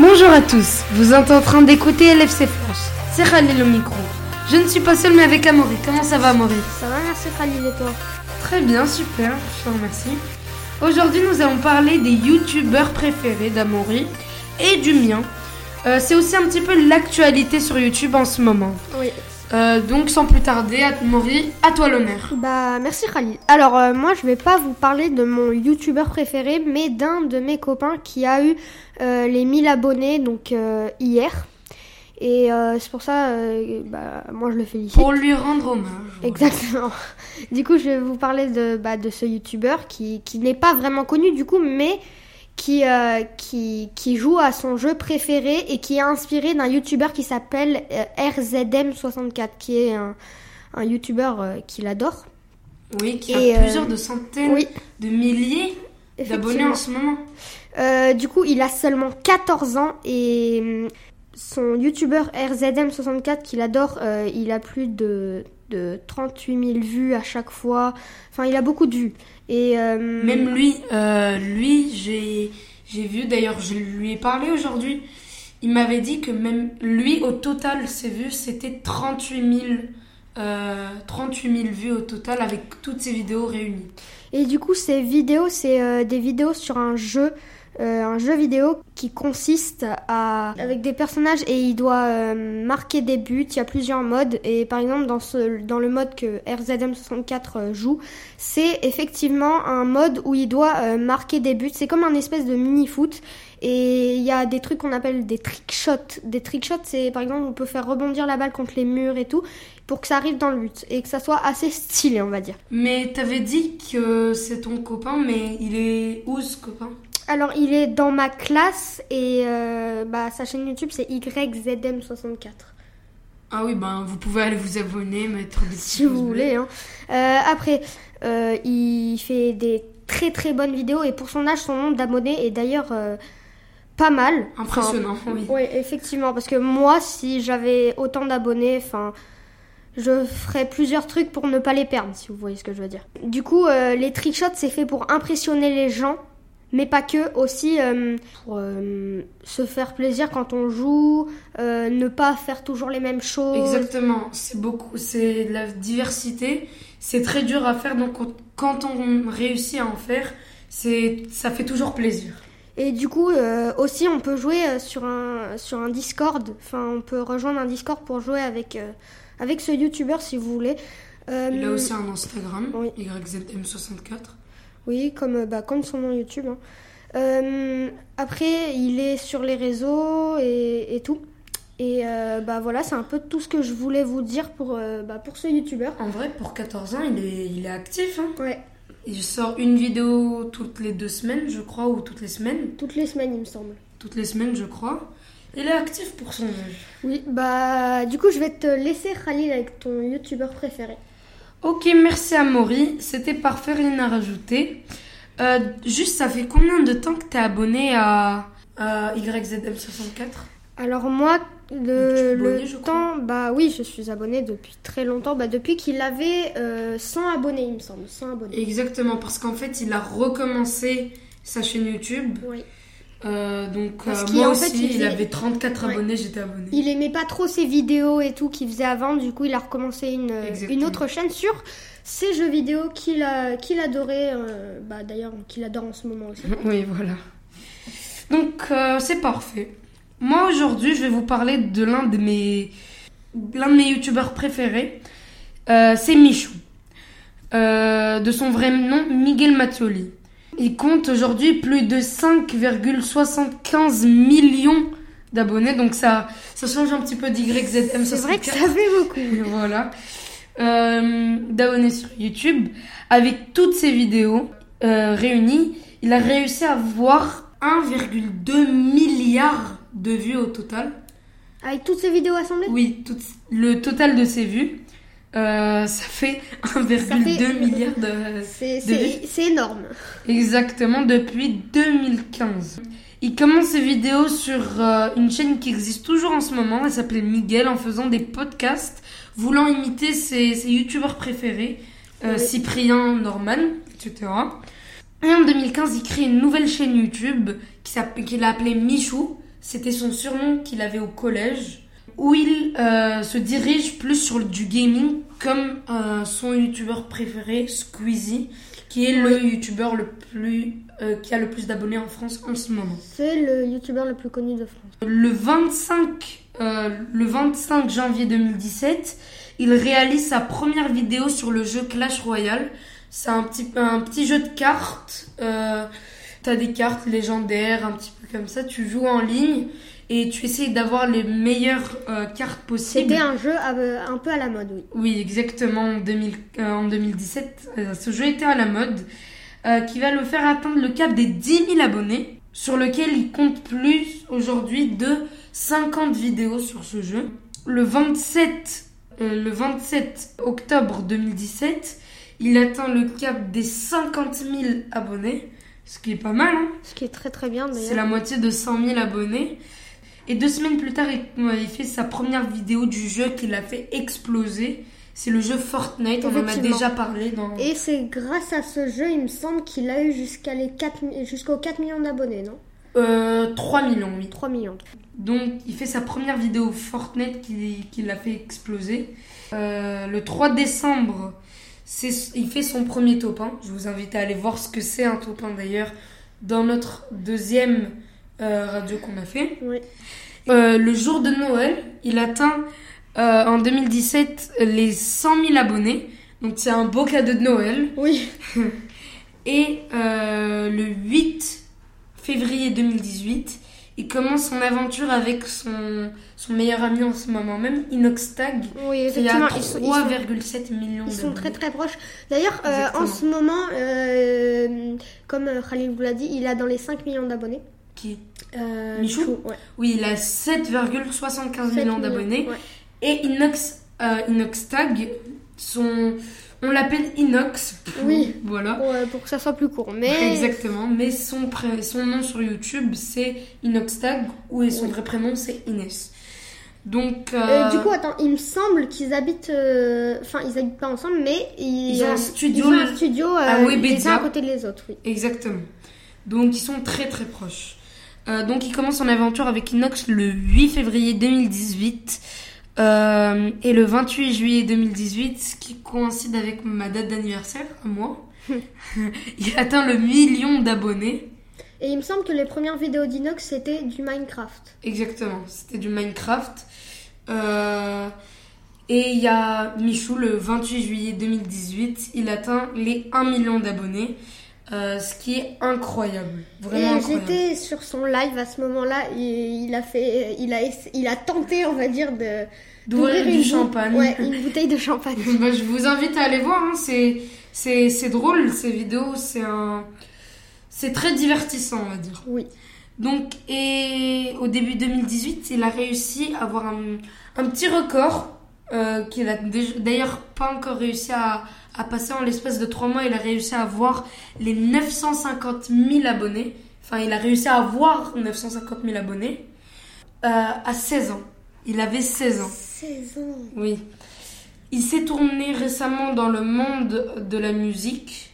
Bonjour à tous, vous êtes en train d'écouter LFC France. C'est Khalil au micro. Je ne suis pas seul mais avec Amaury. Comment ça va Amaury? Ça va, merci Khalil et toi? Très bien, super, je te remercie. Aujourd'hui nous allons parler des youtubeurs préférés d'Amaury et du mien. Euh, c'est aussi un petit peu l'actualité sur YouTube en ce moment. Oui. Euh, donc sans plus tarder, Amaury, à toi l'honneur. Bah merci Khalil. Alors euh, moi je vais pas vous parler de mon youtubeur préféré mais d'un de mes copains qui a eu euh, les 1000 abonnés donc euh, hier. Et euh, c'est pour ça, euh, bah, moi je le félicite. Pour lui rendre hommage. Exactement. Du coup, je vais vous parler de, bah, de ce youtubeur qui, qui n'est pas vraiment connu du coup, mais qui, euh, qui, qui joue à son jeu préféré et qui est inspiré d'un youtubeur qui s'appelle euh, RZM64, qui est un, un youtubeur euh, qu'il adore. Oui, qui Et, a plusieurs de centaines Oui, de milliers d'abonnés en ce moment. Euh, du coup, il a seulement 14 ans et hum, son youtubeur RZM64 qu'il adore, euh, il a plus de, de 38 000 vues à chaque fois. Enfin, il a beaucoup de vues. Et euh, Même lui, euh, lui, j'ai, j'ai vu, d'ailleurs, je lui ai parlé aujourd'hui. Il m'avait dit que même lui, au total, ses vues, c'était 38 000, euh, 38 000 vues au total avec toutes ses vidéos réunies. Et du coup, ces vidéos, c'est des vidéos sur un jeu, euh, un jeu vidéo qui consiste à avec des personnages et il doit euh, marquer des buts. Il y a plusieurs modes et par exemple dans ce dans le mode que RZM64 euh, joue, c'est effectivement un mode où il doit marquer des buts. C'est comme un espèce de mini foot. Et il y a des trucs qu'on appelle des trick shots. Des trick shots, c'est par exemple on peut faire rebondir la balle contre les murs et tout pour que ça arrive dans le but et que ça soit assez stylé, on va dire. Mais t'avais dit que c'est ton copain, mais il est où ce copain? Alors, il est dans ma classe et euh, bah, sa chaîne YouTube c'est YZM64. Ah oui, ben vous pouvez aller vous abonner, mettre des Si vous voulez. Hein. Euh, après, euh, il fait des très très bonnes vidéos et pour son âge, son nombre d'abonnés est d'ailleurs pas mal. Impressionnant, oui. Oui, effectivement, parce que moi, si j'avais autant d'abonnés, enfin, je ferais plusieurs trucs pour ne pas les perdre, si vous voyez ce que je veux dire. Du coup, euh, les trickshots, c'est fait pour impressionner les gens, mais pas que, aussi euh, pour euh, se faire plaisir quand on joue, euh, ne pas faire toujours les mêmes choses. Exactement, c'est beaucoup, c'est de la diversité, c'est très dur à faire, donc quand on réussit à en faire, c'est, ça fait toujours plaisir. Et du coup, aussi, on peut jouer sur un, sur un Discord. Enfin, on peut rejoindre un Discord pour jouer avec, avec ce YouTuber si vous voulez. Il a aussi un Instagram, Oui. YZM64. Oui, comme, euh, bah, comme son nom YouTube. hein. Euh, après, il est sur les réseaux et, et tout. Et euh, bah voilà, c'est un peu tout ce que je voulais vous dire pour, euh, bah, pour ce YouTuber. En vrai, pour 14 ans, il est, il est actif. Hein. Ouais, Il sort une vidéo toutes les deux semaines, je crois, ou toutes les semaines. toutes les semaines, il me semble. Toutes les semaines, je crois. Il est actif pour son âge. Oui, bah du coup, je vais te laisser Khalil avec ton YouTuber préféré. Ok, merci à Maury. C'était parfait, rien à rajouter. Euh, juste, ça fait combien de temps que t'es abonné à, à YZM64 Alors moi, le, abonné, le temps, bah oui, je suis abonnée depuis très longtemps, bah depuis qu'il avait euh, 100 abonnés, il me semble, 100 abonnés. Exactement, parce qu'en fait, il a recommencé sa chaîne YouTube. Oui. Euh, donc, Parce euh, moi en aussi, fait, il avait 34 Ouais. abonnés, j'étais abonné. Il aimait pas trop ses vidéos et tout qu'il faisait avant, du coup il a recommencé une, Exactement. une autre chaîne sur ses jeux vidéo qu'il qu'il adorait, euh, bah d'ailleurs qu'il adore en ce moment aussi. Oui, voilà. Donc, euh, c'est parfait. Moi, aujourd'hui, je vais vous parler de l'un de mes, l'un de mes youtubeurs préférés. Euh, c'est Michou. Euh, de son vrai nom, Miguel Mattioli. Il compte aujourd'hui plus de 5,75 millions d'abonnés. Donc, ça, ça change un petit peu d'YZM64. C'est vrai que ça fait beaucoup. voilà. Euh, d'abonnés sur YouTube. Avec toutes ses vidéos euh, réunies, il a réussi à avoir 1,2 milliard de vues au total. Avec toutes ces vidéos assemblées? Oui, tout- le total de ses vues, euh, ça fait 1,2 fait- milliard de, C'est, énorme. Exactement, depuis 2015. Il commence ses vidéos sur euh, une chaîne qui existe toujours en ce moment. Elle s'appelait Miguel en faisant des podcasts, voulant imiter ses, ses youtubeurs préférés, euh, Oui. Cyprien, Norman, etc. Et en 2015, il crée une nouvelle chaîne YouTube qu'il a appelée Michou. c'était son surnom qu'il avait au collège, où il euh, se dirige plus sur du gaming comme euh, son youtubeur préféré, Squeezie, qui est le youtubeur le plus euh, qui a le plus d'abonnés en France en ce moment. C'est le youtubeur le plus connu de France. Le 25, euh, le 25 janvier 2017, il réalise sa première vidéo sur le jeu Clash Royale. C'est un petit, un petit jeu de cartes. T'as des cartes légendaires, un petit peu comme ça. Tu joues en ligne et tu essayes d'avoir les meilleures euh, cartes possibles. C'était un jeu euh, un peu à la mode, oui. Oui, exactement. En, 2000, euh, en 2017, euh, ce jeu était à la mode, qui va le faire atteindre le cap des 10 000 abonnés, sur lequel il compte plus aujourd'hui de 50 vidéos sur ce jeu. Le 27, euh, le 27 octobre 2017, il atteint le cap des 50 000 abonnés, ce qui est pas mal, hein Ce qui est très très bien c'est d'ailleurs. la moitié de 100 000 abonnés. Et deux semaines plus tard, il, ouais, il fait sa première vidéo du jeu qui l'a fait exploser. C'est le jeu Fortnite, on en a déjà parlé dans... Et c'est grâce à ce jeu, il me semble qu'il a eu jusqu'à les 4, mi- jusqu'aux 4 millions d'abonnés, non? Euh, 3 millions, oui. 3 millions. Donc, il fait sa première vidéo Fortnite qui, qui l'a fait exploser. Euh, le 3 décembre, il fait son premier top 1. Je vous invite à aller voir ce que c'est un top 1 d'ailleurs dans notre deuxième euh, radio qu'on a fait. Oui. Euh, le jour de Noël, il atteint euh, en 2017 les 100 000 abonnés. Donc c'est un beau cadeau de Noël. Oui. Et le 8 février 2018, il commence son aventure avec son, son meilleur ami en ce moment même, Inoxtag, Oui, qui a effectivement. Ils sont, ils sont- 3,7 millions ils sont très très proches. D'ailleurs, euh, en ce moment, euh, comme Khalil vous l'a dit, il a dans les 5 millions d'abonnés. Qui- Euh, Michou ouais. Oui, il a 7,75 7 millions d'abonnés. ouais. Et Inox, euh, Inoxtag, son, on l'appelle Inox. Oui. Voilà. Pour, pour que ça soit plus court. Mais Exactement, mais son, pré- son nom sur YouTube c'est Inoxtag ou et son vrai prénom c'est Inès. Donc, Euh, euh, du coup, attends, il me semble qu'ils habitent. Enfin, ils habitent pas ensemble, mais ils, Ils ont un studio ils ont un studio à les uns à côté des autres, oui. exactement. Donc, ils sont très très proches. Euh, donc, il commence son aventure avec Inox le 8 février 2018 euh, et le 28 juillet 2018, ce qui coïncide avec ma date d'anniversaire, moi. il atteint le million d'abonnés. Et il me semble que les premières vidéos d'Inox c'était du Minecraft. Exactement, c'était du Minecraft. Euh, et il y a Michou le 28 juillet 2018, il atteint les 1 million d'abonnés, euh, ce qui est incroyable, vraiment j'étais sur son live à ce moment-là. Il, il a fait, il a, il a tenté, on va dire, de D'ouvrir du une champagne. Ouais, une bouteille de champagne. Bah, je vous invite à aller voir, hein, c'est, c'est, c'est drôle ces vidéos, c'est un, c'est très divertissant on va dire. Oui. Donc, et au début 2018, il a réussi à avoir un, un petit record euh, qu'il a d'ailleurs pas encore réussi à, à passer en l'espace de trois mois. Il a réussi à avoir les 950 000 abonnés. Enfin, il a réussi à avoir 950 000 abonnés euh, à 16 ans. Il avait 16 ans. 16 ans. Oui. Il s'est tourné récemment dans le monde de la musique.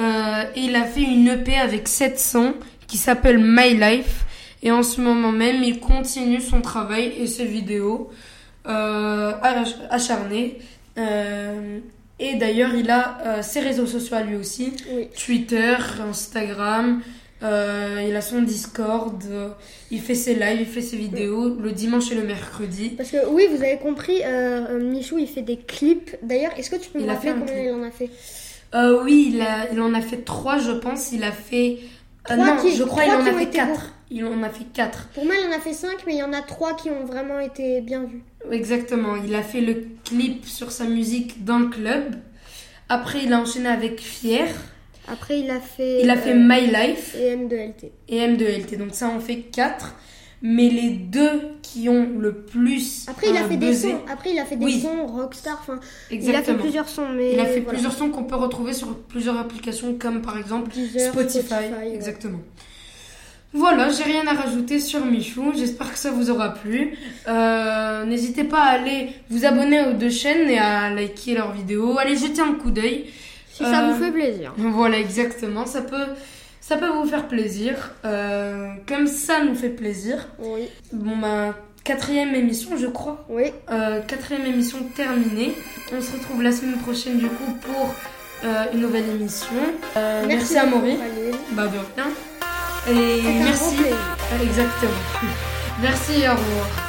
Euh, et il a fait une EP avec 700 qui s'appelle My Life. Et en ce moment même, il continue son travail et ses vidéos euh, ach- acharnées. Euh, et d'ailleurs, il a euh, ses réseaux sociaux à lui aussi. Oui. Twitter, Instagram. euh, il a son Discord. euh, il fait ses lives, il fait ses vidéos le dimanche et le mercredi. Parce que oui, vous avez compris, euh, Michou il fait des clips. D'ailleurs, est-ce que tu peux me rappeler combien clip. il en a fait? Euh, oui, il, a, il en a fait trois, je pense. Il a fait. euh, non, qui- je crois il en a fait quatre. Il en a fait quatre. Pour moi, il en a fait 5, mais il y en a 3 qui ont vraiment été bien vus. Exactement. Il a fait le clip sur sa musique dans le club. Après, il a enchaîné avec Fier. Après, il a fait. Il a fait euh, My Life et M2LT. et M2LT. Donc ça en fait quatre. Mais les deux qui ont le plus. Après, il a fait des sons. Après, il a fait des Oui. sons rockstar. Enfin, il a fait plusieurs sons, mais Il a fait voilà. plusieurs sons qu'on peut retrouver sur plusieurs applications comme par exemple Deezer, Spotify, exactement. Voilà, j'ai rien à rajouter sur Michou. J'espère que ça vous aura plu. Euh, N'hésitez pas à aller vous abonner aux deux chaînes et à liker leurs vidéos. Allez jeter un coup d'œil. Si ça Euh, vous fait plaisir. Voilà, exactement. Ça peut, ça peut vous faire plaisir. euh, comme ça nous fait plaisir. Oui. Bon, bah, quatrième émission, je crois. Oui. Euh, quatrième émission terminée. On se retrouve la semaine prochaine, du coup, pour euh, une nouvelle émission. Euh, merci, à. Khalil. Bah, de rien. Et merci. Exactement. Merci au revoir.